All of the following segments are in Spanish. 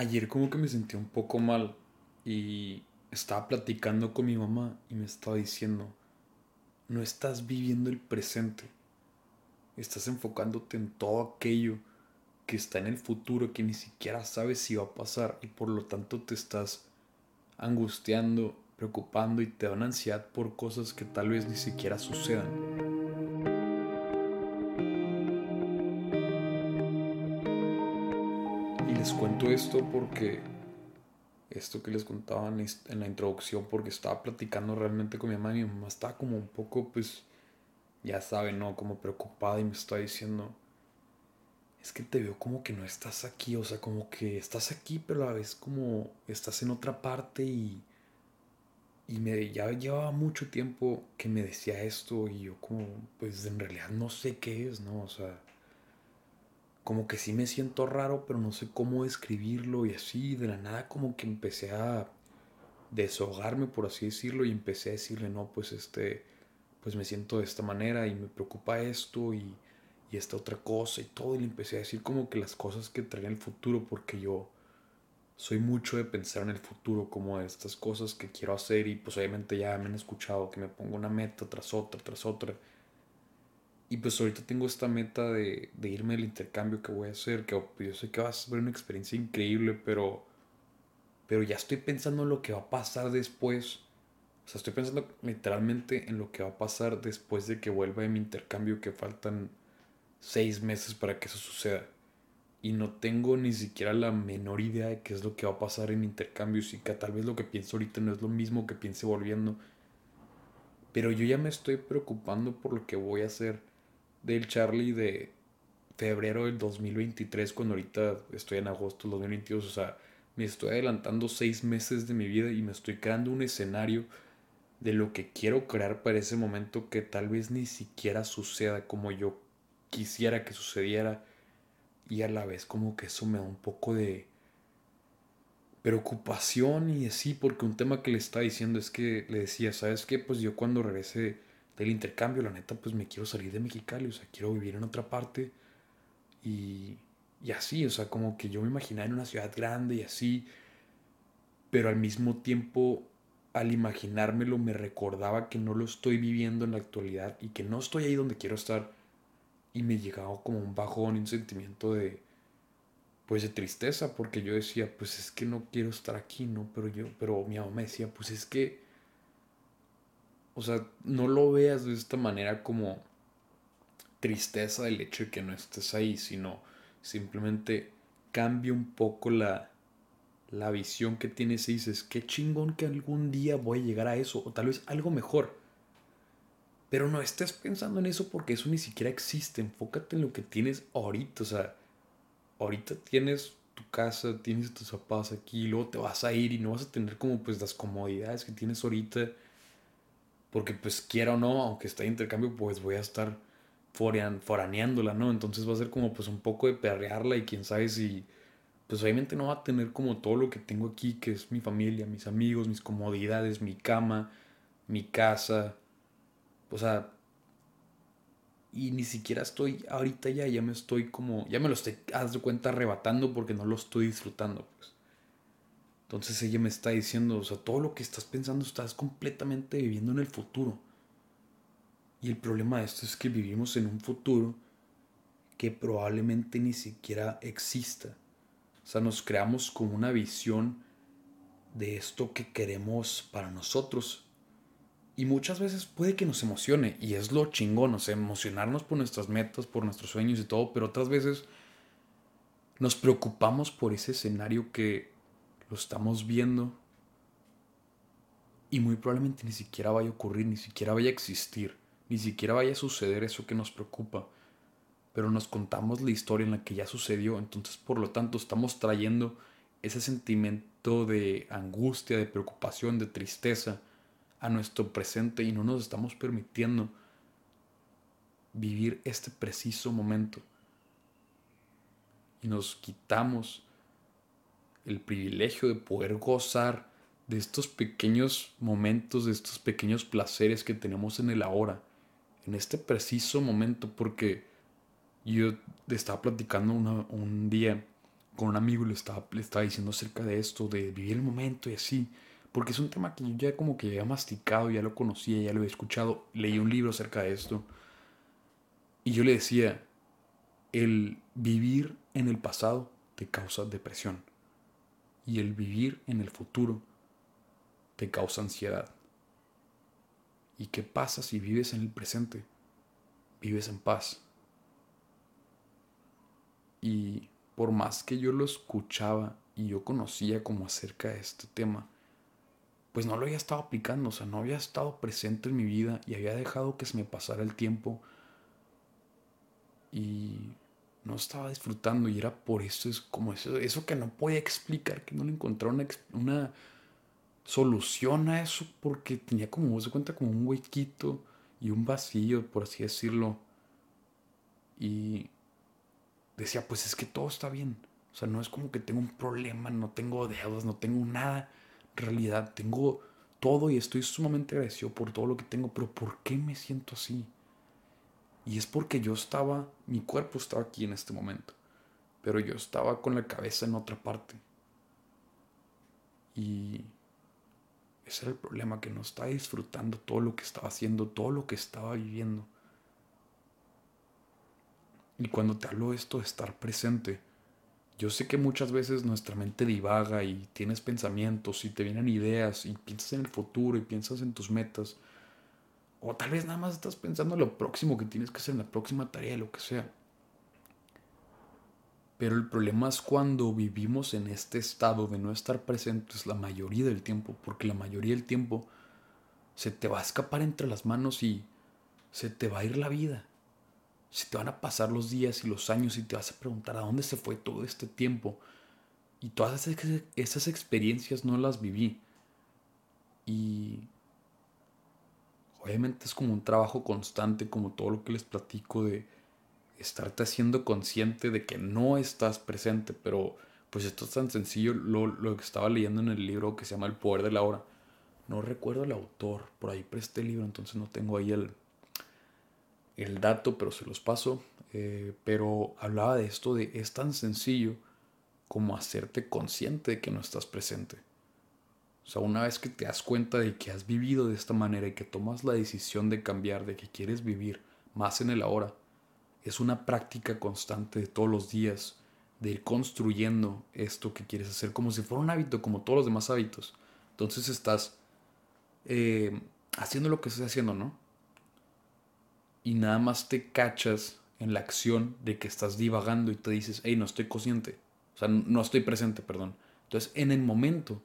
ayer como que me sentí un poco mal y estaba platicando con mi mamá y me estaba diciendo, no estás viviendo el presente, estás enfocándote en todo aquello que está en el futuro que ni siquiera sabes si va a pasar y por lo tanto te estás angustiando, preocupando y te da ansiedad por cosas que tal vez ni siquiera sucedan. Les cuento esto porque esto que les contaba en la introducción porque estaba platicando realmente con mi mamá y mi mamá estaba como un poco pues ya saben, ¿no? Como preocupada y me estaba diciendo es que te veo como que no estás aquí, o sea, como que estás aquí pero a la vez como estás en otra parte y y me ya llevaba mucho tiempo que me decía esto y yo como pues en realidad no sé qué es, ¿no? O sea, como que sí me siento raro, pero no sé cómo describirlo y así, de la nada como que empecé a desahogarme, por así decirlo, y empecé a decirle, no, pues este, pues me siento de esta manera y me preocupa esto y, y esta otra cosa y todo, y le empecé a decir como que las cosas que traía el futuro, porque yo soy mucho de pensar en el futuro, como estas cosas que quiero hacer y pues obviamente ya me han escuchado que me pongo una meta tras otra, tras otra y pues ahorita tengo esta meta de, irme al intercambio que voy a hacer, que pues, yo sé que va a ser una experiencia increíble, pero, pero ya estoy pensando en lo que va a pasar después. O sea, estoy pensando literalmente en lo que va a pasar después de que vuelva de mi intercambio, que faltan seis meses para que eso suceda. Y no tengo ni siquiera la menor idea de qué es lo que va a pasar en intercambios y que tal vez lo que pienso ahorita no es lo mismo que piense volviendo. Pero yo ya me estoy preocupando por lo que voy a hacer del Charlie de febrero del 2023, cuando ahorita estoy en agosto del 2022. O sea, me estoy adelantando seis meses de mi vida y me estoy creando un escenario de lo que quiero crear para ese momento que tal vez ni siquiera suceda como yo quisiera que sucediera. Y a la vez como que eso me da un poco de preocupación y así, porque un tema que le estaba diciendo es que le decía, ¿sabes qué? Pues yo cuando regrese del intercambio, la neta, pues me quiero salir de Mexicali, o sea, quiero vivir en otra parte. Y, y así, o sea, como que yo me imaginaba en una ciudad grande y así, pero al mismo tiempo, al imaginármelo, me recordaba que no lo estoy viviendo en la actualidad y que no estoy ahí donde quiero estar. Y me llegaba como un bajón, un sentimiento de, pues de tristeza, porque yo decía, pues es que no quiero estar aquí, ¿no? Pero yo, pero mi mamá me decía, pues es que o sea, no lo veas de esta manera como tristeza del hecho de que no estés ahí, sino simplemente cambia un poco la, la visión que tienes y dices, qué chingón que algún día voy a llegar a eso, o tal vez algo mejor. Pero no estés pensando en eso porque eso ni siquiera existe. Enfócate en lo que tienes ahorita. O sea, ahorita tienes tu casa, tienes tus zapatos aquí, y luego te vas a ir y no vas a tener como pues las comodidades que tienes ahorita porque pues quiera o no, aunque esté en intercambio, pues voy a estar foraneándola, ¿no? Entonces va a ser como pues un poco de perrearla y quién sabe si, pues obviamente no va a tener como todo lo que tengo aquí, que es mi familia, mis amigos, mis comodidades, mi cama, mi casa, o sea, y ni siquiera estoy ahorita ya, ya me estoy como, ya me lo estoy, haz de cuenta, arrebatando porque no lo estoy disfrutando, pues. Entonces ella me está diciendo, o sea, todo lo que estás pensando estás completamente viviendo en el futuro. Y el problema de esto es que vivimos en un futuro que probablemente ni siquiera exista. O sea, nos creamos como una visión de esto que queremos para nosotros. Y muchas veces puede que nos emocione, y es lo chingón, o sea, emocionarnos por nuestras metas, por nuestros sueños y todo, pero otras veces nos preocupamos por ese escenario que lo estamos viendo y muy probablemente ni siquiera vaya a ocurrir, ni siquiera vaya a existir, ni siquiera vaya a suceder eso que nos preocupa. Pero nos contamos la historia en la que ya sucedió, entonces por lo tanto estamos trayendo ese sentimiento de angustia, de preocupación, de tristeza a nuestro presente y no nos estamos permitiendo vivir este preciso momento. Y nos quitamos el privilegio de poder gozar de estos pequeños momentos, de estos pequeños placeres que tenemos en el ahora, en este preciso momento, porque yo estaba platicando un día con un amigo y le estaba, le estaba diciendo acerca de esto, de vivir el momento y así. Porque es un tema que yo ya como que había masticado, ya lo conocía, ya lo había escuchado. Leí un libro acerca de esto. Y yo le decía, el vivir en el pasado te causa depresión. Y el vivir en el futuro te causa ansiedad. ¿Y qué pasa si vives en el presente? Vives en paz. Y por más que yo lo escuchaba y yo conocía como acerca de este tema, pues no lo había estado aplicando, o sea, no había estado presente en mi vida y había dejado que se me pasara el tiempo y no estaba disfrutando y era por eso, es como eso, eso que no podía explicar, que no le encontraba una, una solución a eso porque tenía como, se cuenta, como un huequito y un vacío, por así decirlo. Y decía, pues es que todo está bien. O sea, no es como que tengo un problema, no tengo deudas, no tengo nada. En realidad, tengo todo y estoy sumamente agradecido por todo lo que tengo, pero ¿por qué me siento así? Y es porque yo estaba, mi cuerpo estaba aquí en este momento, pero yo estaba con la cabeza en otra parte. Y ese era el problema, que no estaba disfrutando todo lo que estaba haciendo, todo lo que estaba viviendo. Y cuando te hablo esto de estar presente, yo sé que muchas veces nuestra mente divaga y tienes pensamientos y te vienen ideas y piensas en el futuro y piensas en tus metas. O tal vez nada más estás pensando en lo próximo que tienes que hacer, en la próxima tarea, lo que sea. Pero el problema es cuando vivimos en este estado de no estar presentes la mayoría del tiempo, porque la mayoría del tiempo se te va a escapar entre las manos y se te va a ir la vida. Se te van a pasar los días y los años y te vas a preguntar a dónde se fue todo este tiempo. Y todas esas experiencias no las viví. Y obviamente es como un trabajo constante, como todo lo que les platico de estarte haciendo consciente de que no estás presente, pero pues esto es tan sencillo, lo, lo que estaba leyendo en el libro que se llama El Poder de la Hora. No recuerdo el autor, por ahí presté el libro, entonces no tengo ahí el, el dato, pero se los paso. Eh, pero hablaba de esto de es tan sencillo como hacerte consciente de que no estás presente. O sea, una vez que te das cuenta de que has vivido de esta manera y que tomas la decisión de cambiar, de que quieres vivir más en el ahora, es una práctica constante de todos los días, de ir construyendo esto que quieres hacer como si fuera un hábito, como todos los demás hábitos. Entonces estás eh, haciendo lo que estás haciendo, ¿no? Y nada más te cachas en la acción de que estás divagando y te dices, hey, no estoy consciente. O sea, no estoy presente, perdón. Entonces, en el momento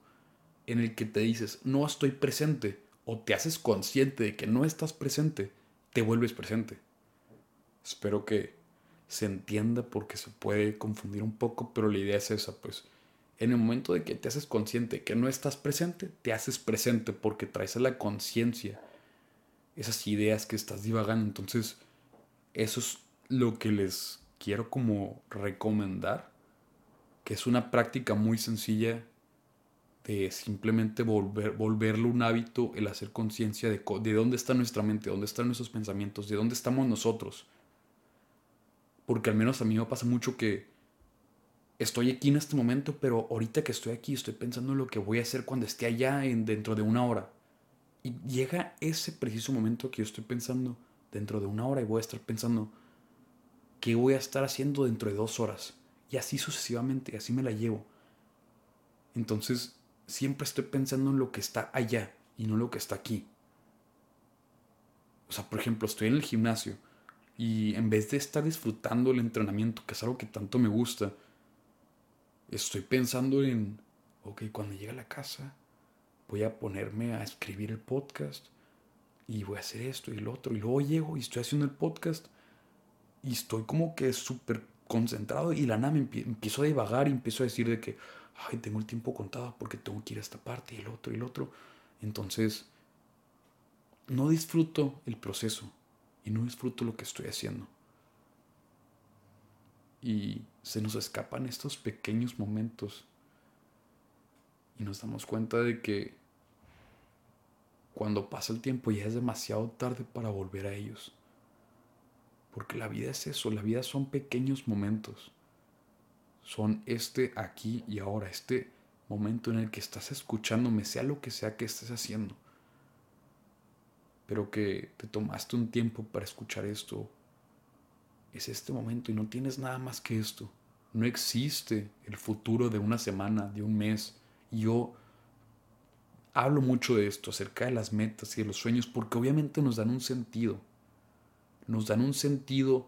en el que te dices no estoy presente o te haces consciente de que no estás presente, te vuelves presente. Espero que se entienda porque se puede confundir un poco, pero la idea es esa, pues en el momento de que te haces consciente que no estás presente, te haces presente porque traes a la conciencia esas ideas que estás divagando. Entonces, eso es lo que les quiero como recomendar, que es una práctica muy sencilla de simplemente volver, volverlo un hábito, el hacer conciencia de, de dónde está nuestra mente, dónde están nuestros pensamientos, de dónde estamos nosotros. Porque al menos a mí me pasa mucho que estoy aquí en este momento, pero ahorita que estoy aquí estoy pensando en lo que voy a hacer cuando esté allá en, dentro de una hora. Y llega ese preciso momento que yo estoy pensando dentro de una hora y voy a estar pensando qué voy a estar haciendo dentro de dos horas. Y así sucesivamente, así me la llevo. Entonces siempre estoy pensando en lo que está allá y no lo que está aquí. O sea, por ejemplo, estoy en el gimnasio y en vez de estar disfrutando el entrenamiento, que es algo que tanto me gusta, estoy pensando en, ok, cuando llegue a la casa, voy a ponerme a escribir el podcast y voy a hacer esto y lo otro. Y luego llego y estoy haciendo el podcast y estoy como que súper concentrado y la nada me empiezo a divagar y empiezo a decir de que, ay, tengo el tiempo contado porque tengo que ir a esta parte y el otro y el otro. Entonces, no disfruto el proceso y no disfruto lo que estoy haciendo. Y se nos escapan estos pequeños momentos y nos damos cuenta de que cuando pasa el tiempo ya es demasiado tarde para volver a ellos. Porque la vida es eso, la vida son pequeños momentos son este aquí y ahora, este momento en el que estás escuchándome, sea lo que sea que estés haciendo. Pero que te tomaste un tiempo para escuchar esto. Es este momento y no tienes nada más que esto. No existe el futuro de una semana, de un mes. yo hablo mucho de esto, acerca de las metas y de los sueños, porque obviamente nos dan un sentido. Nos dan un sentido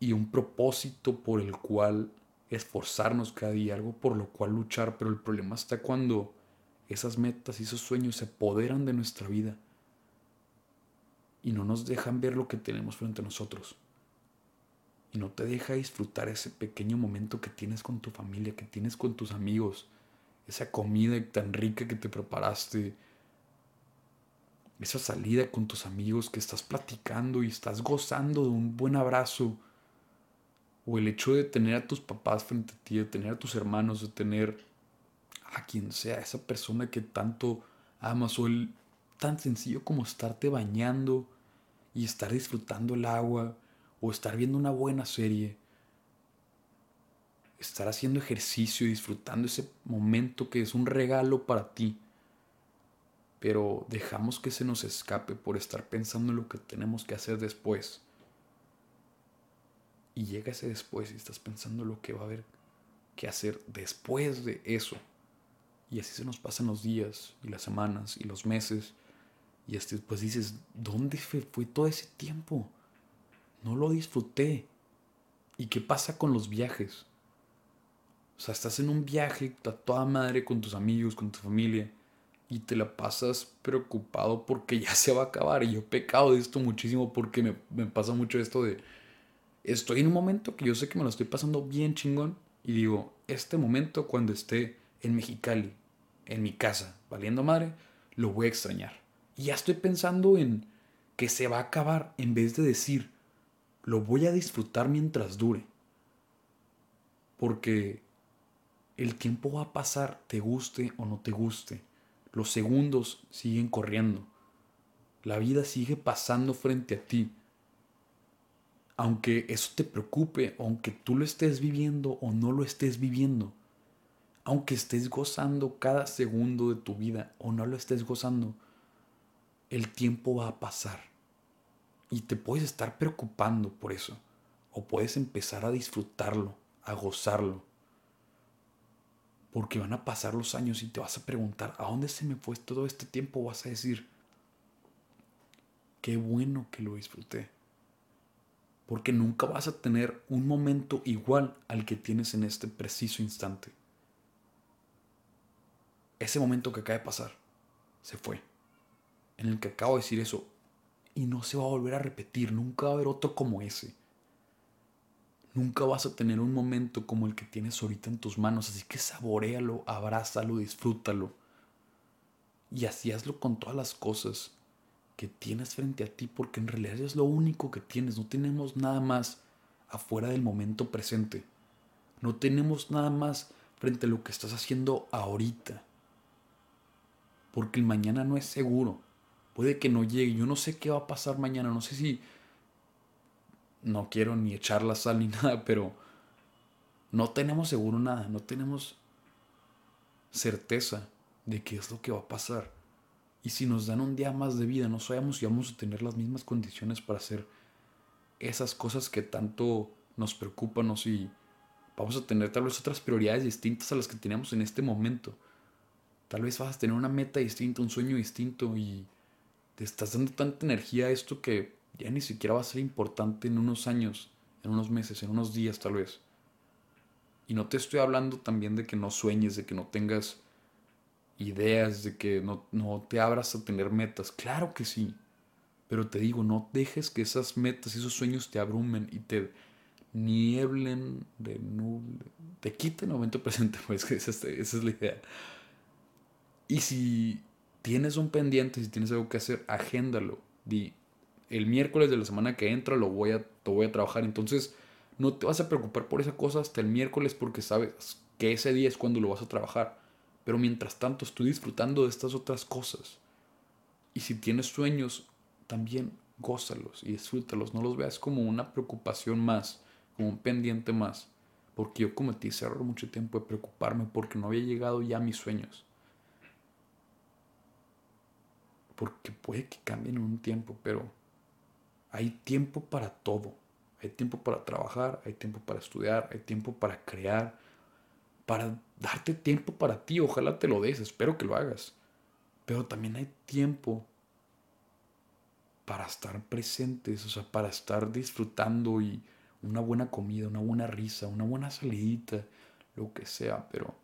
y un propósito por el cual esforzarnos cada día, algo por lo cual luchar, pero el problema está cuando esas metas y esos sueños se apoderan de nuestra vida y no nos dejan ver lo que tenemos frente a nosotros. Y no te deja disfrutar ese pequeño momento que tienes con tu familia, que tienes con tus amigos, esa comida tan rica que te preparaste, esa salida con tus amigos que estás platicando y estás gozando de un buen abrazo o el hecho de tener a tus papás frente a ti, de tener a tus hermanos, de tener a quien sea, esa persona que tanto amas, o el tan sencillo como estarte bañando y estar disfrutando el agua, o estar viendo una buena serie, estar haciendo ejercicio y disfrutando ese momento que es un regalo para ti. Pero dejamos que se nos escape por estar pensando en lo que tenemos que hacer después y llega ese después y estás pensando lo que va a haber que hacer después de eso. Y así se nos pasan los días y las semanas y los meses. Y después dices, ¿dónde fue, fue todo ese tiempo? No lo disfruté. ¿Y qué pasa con los viajes? O sea, estás en un viaje a toda madre con tus amigos, con tu familia, y te la pasas preocupado porque ya se va a acabar. Y yo he pecado de esto muchísimo porque me, me pasa mucho esto de, estoy en un momento que yo sé que me lo estoy pasando bien chingón y digo, este momento cuando esté en Mexicali, en mi casa, valiendo madre, lo voy a extrañar. Y ya estoy pensando en que se va a acabar en vez de decir, lo voy a disfrutar mientras dure. Porque el tiempo va a pasar, te guste o no te guste. Los segundos siguen corriendo. La vida sigue pasando frente a ti aunque eso te preocupe, aunque tú lo estés viviendo o no lo estés viviendo, aunque estés gozando cada segundo de tu vida o no lo estés gozando, el tiempo va a pasar. Y te puedes estar preocupando por eso. O puedes empezar a disfrutarlo, a gozarlo. Porque van a pasar los años y te vas a preguntar, ¿a dónde se me fue todo este tiempo? Vas a decir, qué bueno que lo disfruté porque nunca vas a tener un momento igual al que tienes en este preciso instante. Ese momento que acaba de pasar se fue, en el que acabo de decir eso, y no se va a volver a repetir, nunca va a haber otro como ese. Nunca vas a tener un momento como el que tienes ahorita en tus manos, así que saborealo, abrázalo, disfrútalo. Y así hazlo con todas las cosas que tienes frente a ti, porque en realidad es lo único que tienes, no tenemos nada más afuera del momento presente, no tenemos nada más frente a lo que estás haciendo ahorita, porque el mañana no es seguro, puede que no llegue, yo no sé qué va a pasar mañana, no sé si, no quiero ni echar la sal ni nada, pero no tenemos seguro nada, no tenemos certeza de qué es lo que va a pasar. Y si nos dan un día más de vida, no sabemos si vamos a tener las mismas condiciones para hacer esas cosas que tanto nos preocupan o si vamos a tener tal vez otras prioridades distintas a las que teníamos en este momento. Tal vez vas a tener una meta distinta, un sueño distinto y te estás dando tanta energía a esto que ya ni siquiera va a ser importante en unos años, en unos meses, en unos días tal vez. Y no te estoy hablando también de que no sueñes, de que no tengas ideas, de que no, te abras a tener metas. Claro que sí. Pero te digo, no dejes que esas metas, esos sueños te abrumen y te nieblen, de te quiten el momento presente, pues esa, esa es la idea. Y si tienes un pendiente, si tienes algo que hacer, agéndalo. Di, el miércoles de la semana que entra lo voy a, lo voy a trabajar. Entonces, no te vas a preocupar por esa cosa hasta el miércoles porque sabes que ese día es cuando lo vas a trabajar. Pero mientras tanto estoy disfrutando de estas otras cosas. Y si tienes sueños, también gózalos y disfrútalos. No los veas como una preocupación más, como un pendiente más. Porque yo cometí ese error mucho tiempo de preocuparme porque no había llegado ya a mis sueños. Porque puede que cambien en un tiempo, pero hay tiempo para todo. Hay tiempo para trabajar, hay tiempo para estudiar, hay tiempo para crear, para darte tiempo para ti. Ojalá te lo des, espero que lo hagas. Pero también hay tiempo para estar presentes, o sea, para estar disfrutando y una buena comida, una buena risa, una buena salidita, lo que sea, pero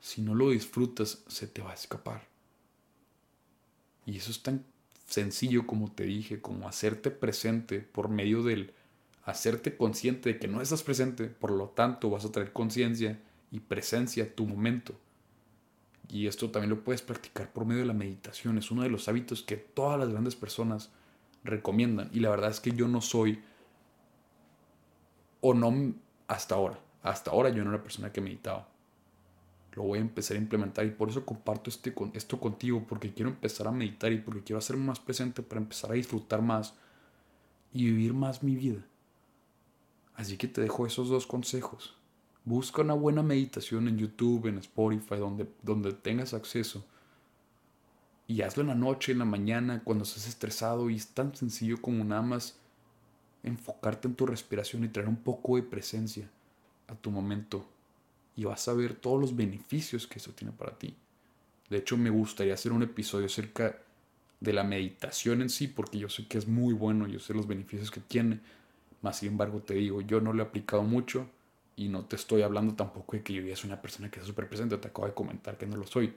si no lo disfrutas, se te va a escapar. Y eso es tan sencillo como te dije, como hacerte presente por medio del hacerte consciente de que no estás presente, por lo tanto vas a traer conciencia presencia tu momento. Y esto también lo puedes practicar por medio de la meditación. Es uno de los hábitos que todas las grandes personas recomiendan. Y la verdad es que yo no soy, o no hasta ahora, hasta ahora yo no era persona que meditaba. Lo voy a empezar a implementar y por eso comparto este, esto contigo, porque quiero empezar a meditar y porque quiero hacerme más presente para empezar a disfrutar más y vivir más mi vida. Así que te dejo esos dos consejos. Busca una buena meditación en YouTube, en Spotify, donde, donde tengas acceso. Y hazlo en la noche, en la mañana, cuando estés estresado y es tan sencillo como nada más enfocarte en tu respiración y traer un poco de presencia a tu momento. Y vas a ver todos los beneficios que eso tiene para ti. De hecho, me gustaría hacer un episodio acerca de la meditación en sí, porque yo sé que es muy bueno, yo sé los beneficios que tiene, más sin embargo te digo, yo no lo he aplicado mucho y no te estoy hablando tampoco de que yo ya soy una persona que es súper presente, te acabo de comentar que no lo soy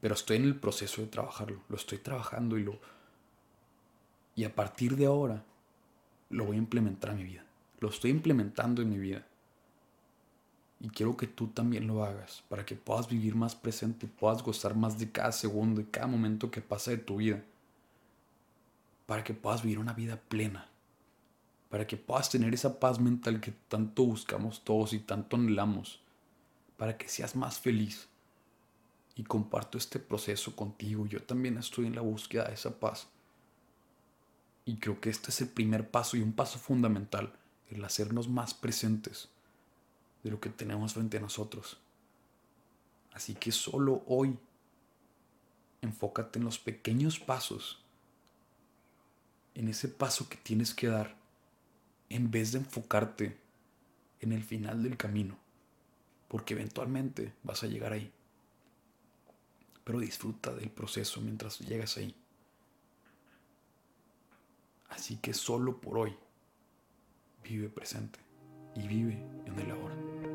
pero estoy en el proceso de trabajarlo, lo estoy trabajando y lo... Y a partir de ahora lo voy a implementar en mi vida, lo estoy implementando en mi vida. Y quiero que tú también lo hagas para que puedas vivir más presente, puedas gozar más de cada segundo, de cada momento que pasa de tu vida. Para que puedas vivir una vida plena. Para que puedas tener esa paz mental que tanto buscamos todos y tanto anhelamos. Para que seas más feliz y comparto este proceso contigo. Yo también estoy en la búsqueda de esa paz. Y creo que este es el primer paso y un paso fundamental, el hacernos más presentes de lo que tenemos frente a nosotros. Así que solo hoy enfócate en los pequeños pasos, en ese paso que tienes que dar, en vez de enfocarte en el final del camino, porque eventualmente vas a llegar ahí pero disfruta del proceso mientras llegas ahí. Así que solo por hoy vive presente y vive en el ahora.